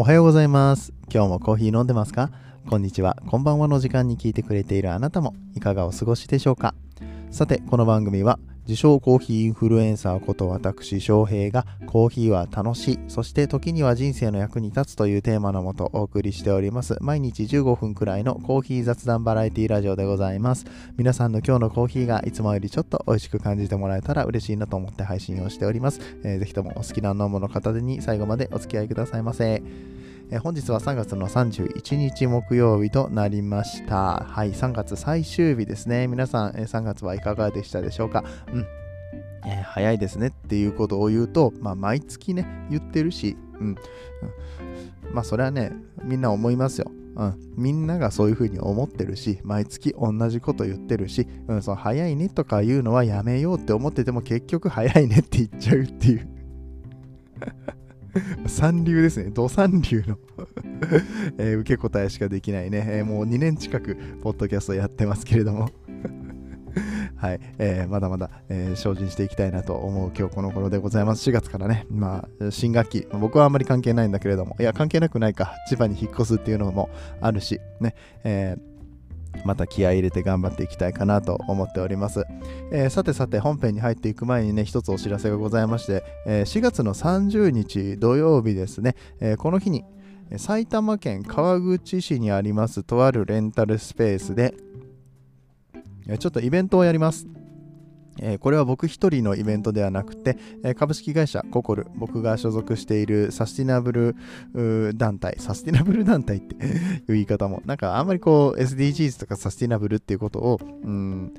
おはようございます。今日もコーヒー飲んでますか？こんにちは、こんばんはの時間に聞いてくれているあなたもいかがお過ごしでしょうか？さて、この番組は自称コーヒーインフルエンサーこと私翔平がコーヒーは楽しい、そして時には人生の役に立つというテーマのもとお送りしております。毎日15分くらいのコーヒー雑談バラエティラジオでございます。皆さんの今日のコーヒーがいつもよりちょっと美味しく感じてもらえたら嬉しいなと思って配信をしております。えーぜひともお好きな飲むの片手に最後までお付き合いくださいませ。えー本日は3月の31日木曜日となりました。はい、3月最終日ですね。皆さん、えー3月はいかがでしたでしょうか？うん。えー早いですねっていうことを言うと、まあ、毎月ね、言ってるし、うん。うんまあ、それはね、みんな思いますよ。うん、みんながそういうふうに思ってるし、毎月同じこと言ってるし、うん、その早いねとか言うのはやめようって思ってても結局早いねって言っちゃうっていう。三流ですね。土三流の えー受け答えしかできないね。えーもう2年近くポッドキャストやってますけれども。はい、えーまだまだ、えー精進していきたいなと思う今日この頃でございます。4月からね、まあ、新学期、僕はあんまり関係ないんだけれども、いや、関係なくないか、千葉に引っ越すっていうのもあるし、ね、えーまた気合入れて頑張っていきたいかなと思っております。えーさてさて本編に入っていく前にね一つお知らせがございまして、えー4月の30日土曜日ですね、えーこの日に埼玉県川口市にありますとあるレンタルスペースでちょっとイベントをやります。えこれは僕一人のイベントではなくて、え株式会社ココル、僕が所属しているサスティナブル団体、サスティナブル団体って いう言い方も、なんかあんまりこう SDGs とかサスティナブルっていうことを、うん、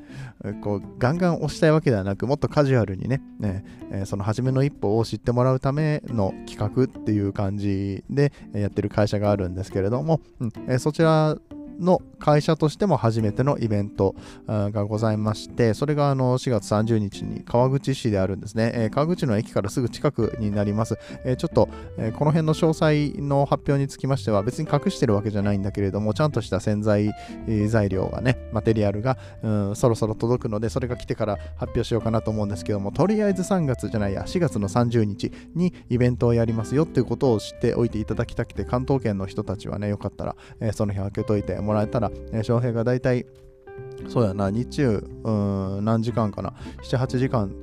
こうガンガン押したいわけではなく、もっとカジュアルにね、ねえその初めの一歩を知ってもらうための企画っていう感じでやってる会社があるんですけれども、うんえそちらの会社としても初めてのイベントがございまして、それがあの4月30日に川口市であるんですね。え川口の駅からすぐ近くになります。えちょっと、えこの辺の詳細の発表につきましては別に隠してるわけじゃないんだけれども、ちゃんとした洗剤、材料がね、マテリアルが、うん、そろそろ届くので、それが来てから発表しようかなと思うんですけども、とりあえず3月じゃないや、4月の30日にイベントをやりますよっていうことを知っておいていただきたくて、関東圏の人たちはね、よかったら、えその日開けといてもらえたら、えー翔平がだいたいそうやな、日中、うん、何時間かな、7、8時間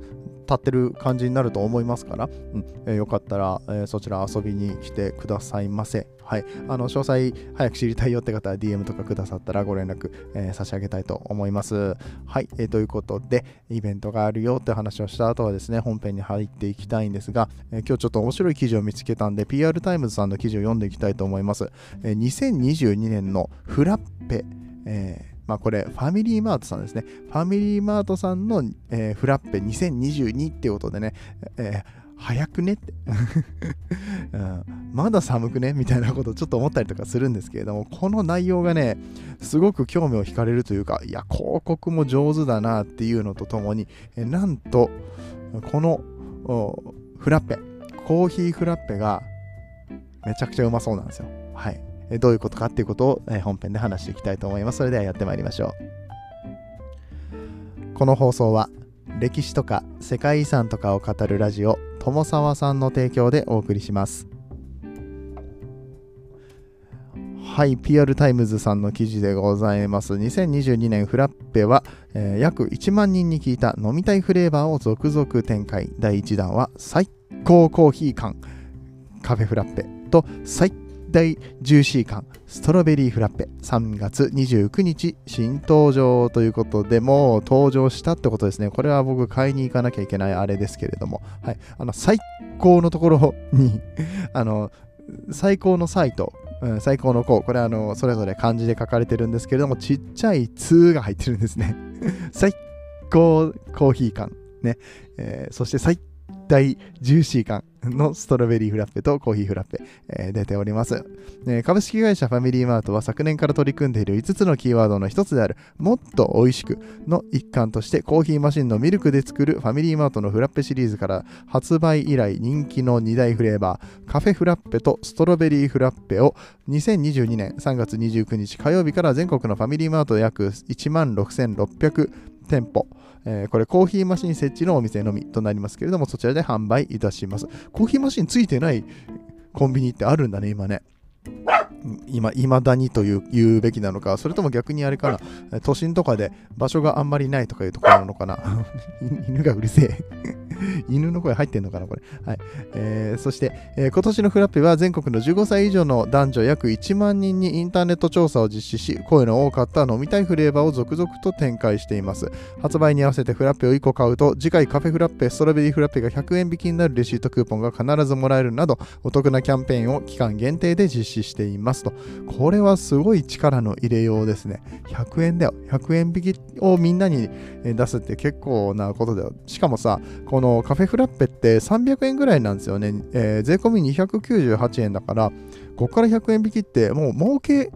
経ってる感じになると思いますから、うんえーよかったら、えーそちら遊びに来てくださいませ。はい。あの、詳細早く知りたいよって方は DM とかくださったらご連絡、えー差し上げたいと思います。はい。えーということで、イベントがあるよって話をした後はですね、本編に入っていきたいんですが、えー今日ちょっと面白い記事を見つけたんで、PR タイムズさんの記事を読んでいきたいと思います。えー2022年のフラッペ、えーまあこれ、ファミリーマートさんですね。ファミリーマートさんの、えーフラッペ2022っていうことでね、えー早くねって、うんまだ寒くね？みたいなことをちょっと思ったりとかするんですけれども、この内容がね、すごく興味を惹かれるというか、いや、広告も上手だなっていうのとともに、えなんと、このフラッペ、コーヒーフラッペがめちゃくちゃうまそうなんですよ。はい。どういうことかっていうことを、本編で話していきたいと思います。それではやってまいりましょう。この放送は歴史とか世界遺産とかを語るラジオ友沢さんの提供でお送りします。はい、PR タイムズさんの記事でございます。2022年フラッペは、えー約1万人に聞いた飲みたいフレーバーを続々展開。第1弾は最高コーヒー感カフェフラッペと最高大ジューシー感ストロベリーフラッペ3月29日新登場ということでもう登場したってことですね。これは僕買いに行かなきゃいけないあれですけれども、はい、あの最高のところに あの最高のサイトうん、最高の項これあのそれぞれ漢字で書かれてるんですけれどもちっちゃい「つ」が入ってるんですね。最高コーヒー感ね、えーそして最高大ジューシー感のストロベリーフラッペとコーヒーフラッペ、えー出ております、えー株式会社ファミリーマートは昨年から取り組んでいる5つのキーワードの一つであるもっと美味しくの一環としてコーヒーマシンのミルクで作るファミリーマートのフラッペシリーズから発売以来人気の2大フレーバーカフェフラッペとストロベリーフラッペを2022年3月29日火曜日から全国のファミリーマート約1万6600店舗えーこれコーヒーマシン設置のお店のみとなりますけれどもそちらで販売いたしますコーヒーマシンついてないコンビニってあるんだね、今ね。今、未だにという言うべきなのか、それとも逆にあれかな、都心とかで場所があんまりないとかいうところなのかな。犬がうるせえ 犬の声入ってんのかな、これ。はい。えー、そして、えー、今年のフラッペは全国の15歳以上の男女約1万人にインターネット調査を実施し、声の多かった飲みたいフレーバーを続々と展開しています。発売に合わせてフラッペを1個買うと、次回カフェフラッペ、ストロベリーフラッペが100円引きになるレシートクーポンが必ずもらえるなど、お得なキャンペーンを期間限定で実施していますと。これはすごい力の入れようですね。100円だよ。100円引きをみんなに出すって結構なことだよ。しかもさ、このカフェフラッペって300円ぐらいなんですよね。えー、税込み298円だから、ここから100円引きってもう儲け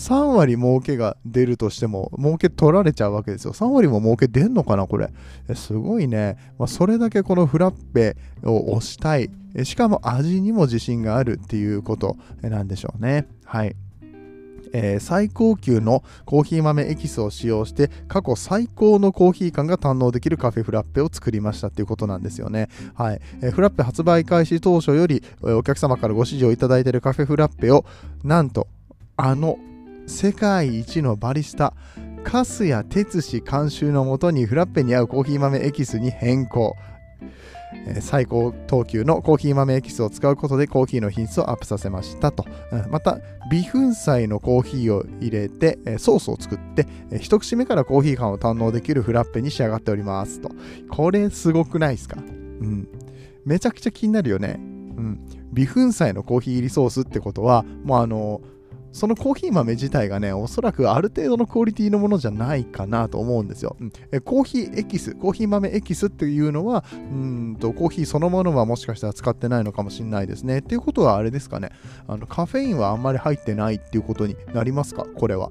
3割儲けが出るとしても、儲け取られちゃうわけですよ。3割も儲け出んのかな、これ。すごいね。まあ、それだけこのフラッペを押したい。しかも味にも自信があるっていうことなんでしょうね。はい。えー、最高級のコーヒー豆エキスを使用して過去最高のコーヒー感が堪能できるカフェフラッペを作りましたっていうことなんですよね。はい。えー、フラッペ発売開始当初より、お客様からご支持をいただいているカフェフラッペをなんとあの世界一のバリスタ粕谷哲司監修のもとにフラッペに合うコーヒー豆エキスに変更。最高等級のコーヒー豆エキスを使うことでコーヒーの品質をアップさせましたと。また、微粉砕のコーヒーを入れて、ソースを作って、一口目からコーヒー感を堪能できるフラッペに仕上がっておりますと。これすごくないですか？うん。めちゃくちゃ気になるよね。うん。微粉砕のコーヒー入りソースってことは、もうあのーそのコーヒー豆自体がね、おそらくある程度のクオリティのものじゃないかなと思うんですよ。うん、えコーヒーエキス、コーヒー豆エキスっていうのは、うんとコーヒーそのものはもしかしたら使ってないのかもしれないですね。っていうことはあれですかね、あのカフェインはあんまり入ってないっていうことになりますか、これは。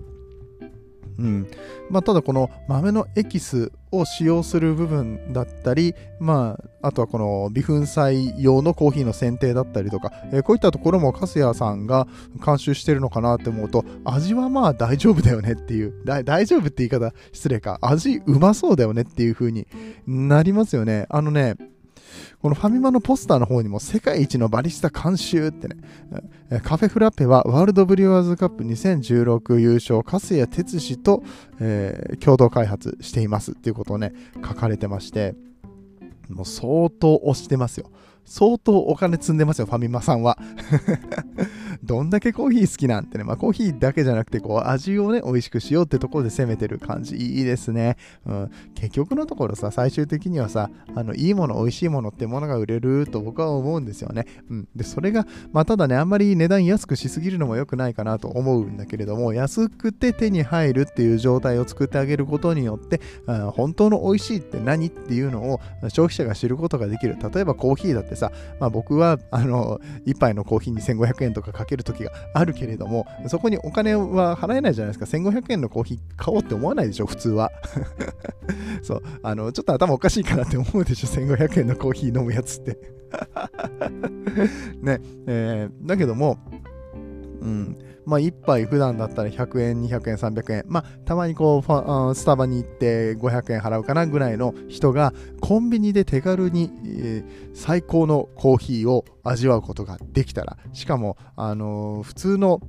うん。まあ、ただこの豆のエキスを使用する部分だったり、まあ、あとはこの微粉砕用のコーヒーの選定だったりとか、えー、こういったところも粕谷さんが監修してるのかなって思うと味はまあ大丈夫だよねっていう大丈夫って言い方失礼か味うまそうだよねっていう風になりますよね。あのねこのファミマのポスターの方にも世界一のバリスタ監修ってね、カフェフラッペはワールドブリュワーズカップ2016優勝、粕谷哲司と、えー、共同開発していますっていうことをね、書かれてまして、もう相当推してますよ。相当お金積んでますよ、ファミマさんは。どんだけコーヒー好きなんてね、まあ、コーヒーだけじゃなくて、こう、味をね、美味しくしようってところで攻めてる感じ、いいですね。うん。結局のところさ、最終的にはさ、あの、いいもの、美味しいものってものが売れると僕は思うんですよね。うん。で、それが、まあ、ただね、あんまり値段安くしすぎるのも良くないかなと思うんだけれども、安くて手に入るっていう状態を作ってあげることによって、うん本当の美味しいって何っていうのを消費者が知ることができる。例えばコーヒーだってさ、まあ、僕は、あの、1杯のコーヒーに1500円とかかける時があるけれども、そこにお金は払えないじゃないですか。1500円のコーヒー買おうって思わないでしょ、普通は。そう、あの、ちょっと頭おかしいかなって思うでしょ、1500円のコーヒー飲むやつって ね、えー、だけども、うん、まあ、1杯普段だったら100円、200円、300円、まあ、たまにこうスタバに行って500円払うかなぐらいの人がコンビニで手軽に、えー、最高のコーヒーを味わうことができたら、しかも、あのー、普通の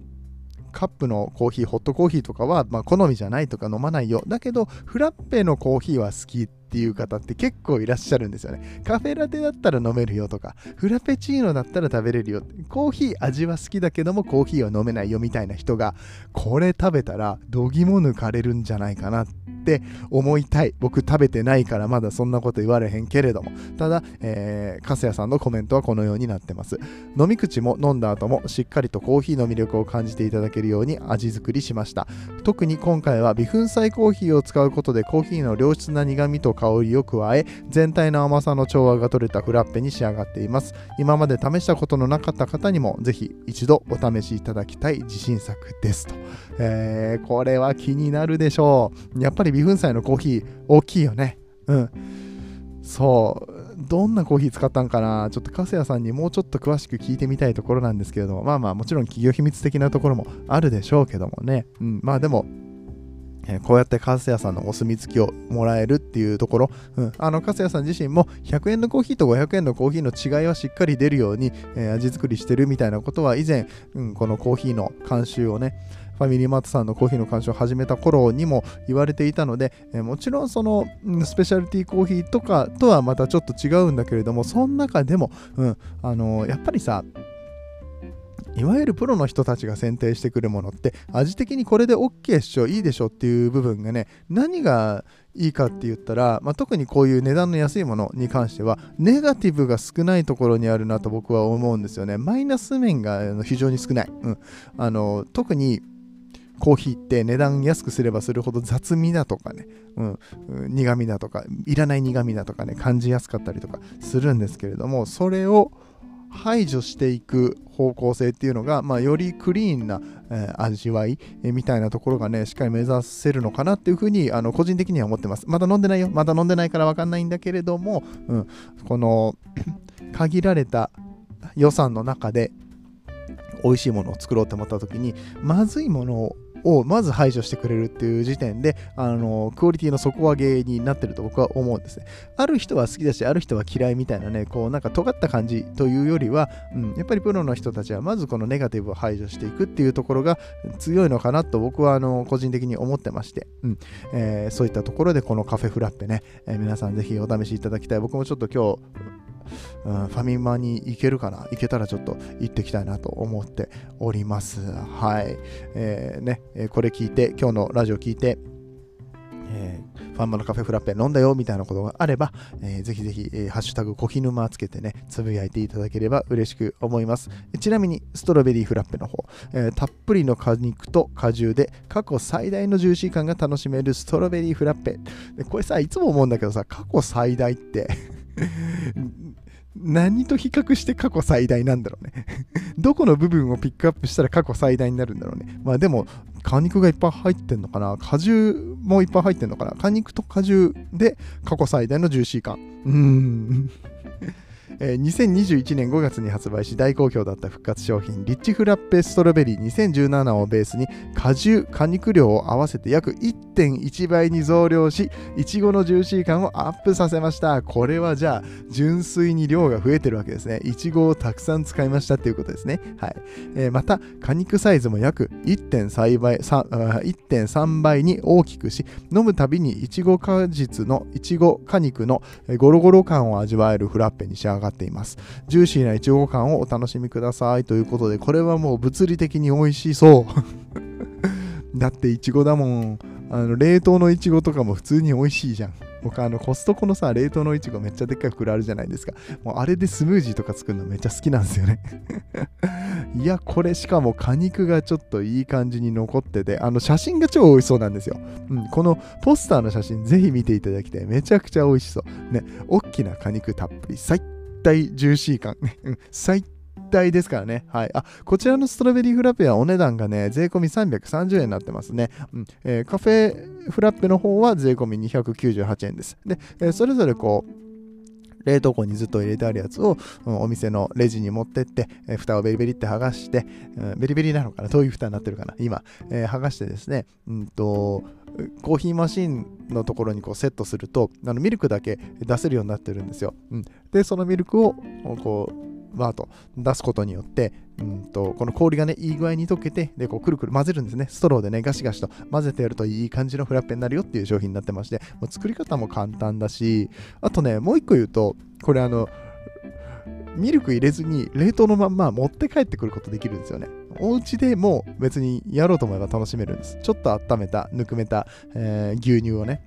カップのコーヒー、ホットコーヒーとかは、まあ、好みじゃないとか飲まないよ。だけど、フラッペのコーヒーは好きっていう方って結構いらっしゃるんですよね。カフェラテだったら飲めるよとか、フラペチーノだったら食べれるよ。コーヒー味は好きだけどもコーヒーは飲めないよみたいな人が、これ食べたらどぎも抜かれるんじゃないかなって思いたい。僕食べてないからまだそんなこと言われへんけれども。ただ、えー、粕谷さんのコメントはこのようになってます。飲み口も飲んだ後もしっかりとコーヒーの魅力を感じていただけるように味作りしました。特に今回は微粉砕コーヒーを使うことでコーヒーの良質な苦味と香りを加え全体の甘さの調和が取れたフラッペに仕上がっています。今まで試したことのなかった方にもぜひ一度お試しいただきたい自信作ですと、えー、これは気になるでしょう。やっぱり微粉砕のコーヒー大きいよね。うん。そう。どんなコーヒー使ったんかな？ちょっと粕谷さんにもうちょっと詳しく聞いてみたいところなんですけれども、まあまあもちろん企業秘密的なところもあるでしょうけどもね。うん、まあでも、えこうやってカスヤさんのお墨付きをもらえるっていうところ、うん、あのカスヤさん自身も100円のコーヒーと500円のコーヒーの違いはしっかり出るように、えー、味作りしてるみたいなことは以前、うん、このコーヒーの監修をねファミリーマートさんのコーヒーの監修を始めた頃にも言われていたので、えー、もちろんそのスペシャルティーコーヒーとかとはまたちょっと違うんだけれどもその中でも、うんあのー、やっぱりさいわゆるプロの人たちが選定してくるものって味的にこれで OK っしょいいでしょっていう部分がね何がいいかって言ったら、まあ、特にこういう値段の安いものに関してはネガティブが少ないところにあるなと僕は思うんですよね。マイナス面が非常に少ない、うん、あの特にコーヒーって値段安くすればするほど雑味だとかね、うん、苦味だとかいらない苦味だとかね感じやすかったりとかするんですけれどもそれを排除していく方向性っていうのが、まあ、よりクリーンな、えー、味わい、えー、みたいなところがね、しっかり目指せるのかなっていうふうに、あの個人的には思ってます。まだ飲んでないよ。まだ飲んでないからわかんないんだけれども、うん、この 限られた予算の中で美味しいものを作ろうと思った時に、まずいものををまず排除してくれるっていう時点で、あの、クオリティの底上げになってると僕は思うんですね。ある人は好きだし、ある人は嫌いみたいなね、こうなんか尖った感じというよりは、うん、やっぱりプロの人たちはまずこのネガティブを排除していくっていうところが強いのかなと僕はあの個人的に思ってまして、うんえー、そういったところでこのカフェフラッペね、えー、皆さんぜひお試しいただきたい。僕もちょっと今日、うん、ファミマに行けるかな？行けたらちょっと行ってきたいなと思っております。はい。えー、ね、これ聞いて、今日のラジオ聞いて、えー、ファンマのカフェフラッペ飲んだよみたいなことがあれば、えー、ぜひぜひ、えー、ハッシュタグコヒヌマつけてね、つぶやいていただければ嬉しく思います。ちなみに、ストロベリーフラッペの方、えー、たっぷりの果肉と果汁で過去最大のジューシー感が楽しめるストロベリーフラッペ。これさ、いつも思うんだけどさ、過去最大って 何と比較して過去最大なんだろうね どこの部分をピックアップしたら過去最大になるんだろうね。まあでも、果肉がいっぱい入ってんのかな果汁もいっぱい入ってんのかな果肉と果汁で過去最大のジューシー感。うーん。えー、2021年5月に発売し大好評だった復活商品リッチフラッペストロベリー2017をベースに果汁果肉量を合わせて約1.1倍に増量しいちごのジューシー感をアップさせました。これはじゃあ純粋に量が増えてるわけですね。いちごをたくさん使いましたっていうことですね。はい、えー、また果肉サイズも約1.3倍 ,1.3 倍に大きくし飲むたびにいちご果実のいちご果肉のゴロゴロ感を味わえるフラッペに仕上がってっています。ジューシーないちご感をお楽しみくださいということで、これはもう物理的に美味しそう。だっていちごだもん。あの冷凍のいちごとかも普通に美味しいじゃん。僕あのコストコのさ、冷凍のいちごめっちゃでっかい袋あるじゃないですか。もうあれでスムージーとか作るのめっちゃ好きなんですよね いや、これしかも果肉がちょっといい感じに残ってて、あの写真が超美味しそうなんですよ。うん、このポスターの写真ぜひ見ていただきたい。めちゃくちゃ美味しそう。ね、大きな果肉たっぷり、最対ジューシー感。最大ですからね。はい。あ、こちらのストロベリーフラッペはお値段がね、税込み330円になってますね。うんえー、カフェフラッペの方は税込み298円です。で、えー、それぞれこう、冷凍庫にずっと入れてあるやつを、うん、お店のレジに持ってって、えー、蓋をベリベリって剥がして、うん、ベリベリなのかな？どういう蓋になってるかな？今、えー、剥がしてですね、うんと、コーヒーマシンのところにこうセットするとあのミルクだけ出せるようになってるんですよ。うん、でそのミルクをこうバーと出すことによって、うんと、この氷がね、いい具合に溶けて、で、こう、くるくる混ぜるんですね。ストローでね、ガシガシと混ぜてやるといい感じのフラッペになるよっていう商品になってまして、もう作り方も簡単だし、あとね、もう一個言うと、これあの、ミルク入れずに冷凍のまんま持って帰ってくることできるんですよね。お家でも別にやろうと思えば楽しめるんです。ちょっと温めた、ぬくめた、えー、牛乳をね、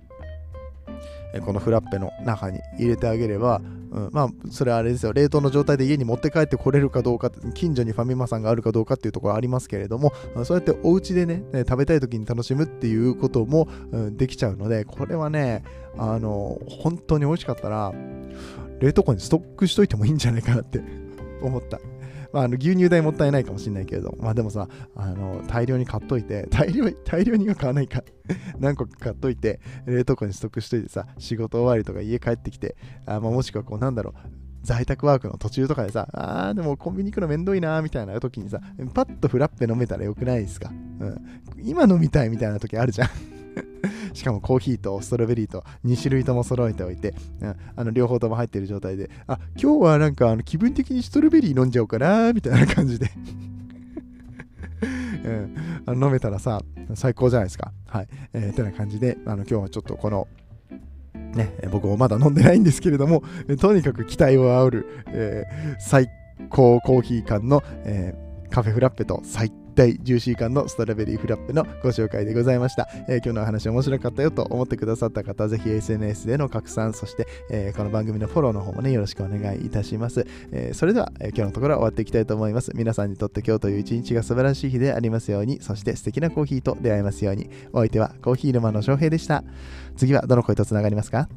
このフラッペの中に入れてあげれば、うん、まあそれはあれですよ冷凍の状態で家に持って帰ってこれるかどうか近所にファミマさんがあるかどうかっていうところありますけれどもそうやってお家でね食べたい時に楽しむっていうことも、うん、できちゃうのでこれはねあの本当に美味しかったら冷凍庫にストックしといてもいいんじゃないかなって思ったまあ、あの牛乳代もったいないかもしれないけれど、まあでもさ、あの大量に買っといて、大量大量には買わないか。何個か買っといて、冷凍庫にストックしといてさ、仕事終わりとか家帰ってきて、あまあ、もしくはこうなんだろう、在宅ワークの途中とかでさ、あーでもコンビニ行くのめんどいなーみたいな時にさ、パッとフラッペ飲めたらよくないですか、うん、今飲みたいみたいな時あるじゃん。しかもコーヒーとストロベリーと2種類とも揃えておいて、うん、あの両方とも入ってる状態で、あ、今日はなんかあの気分的にストロベリー飲んじゃおうかな、みたいな感じで うん、あの飲めたらさ、最高じゃないですか。はい。えー、てな感じで、あの今日はちょっとこの、ね、僕もまだ飲んでないんですけれども、とにかく期待を煽る、えー、最高コーヒー缶の、えー、カフェフラッペと最大ジューシー感のストロベリーフラッペのご紹介でございました。えー、今日のお話面白かったよと思ってくださった方ぜひ SNS での拡散、そして、えー、この番組のフォローの方もね、よろしくお願いいたします。えー、それでは、え今日のところは終わっていきたいと思います。皆さんにとって今日という一日が素晴らしい日でありますように、そして素敵なコーヒーと出会えますように。お相手はコーヒー沼の翔平でした。次はどの声とつながりますか？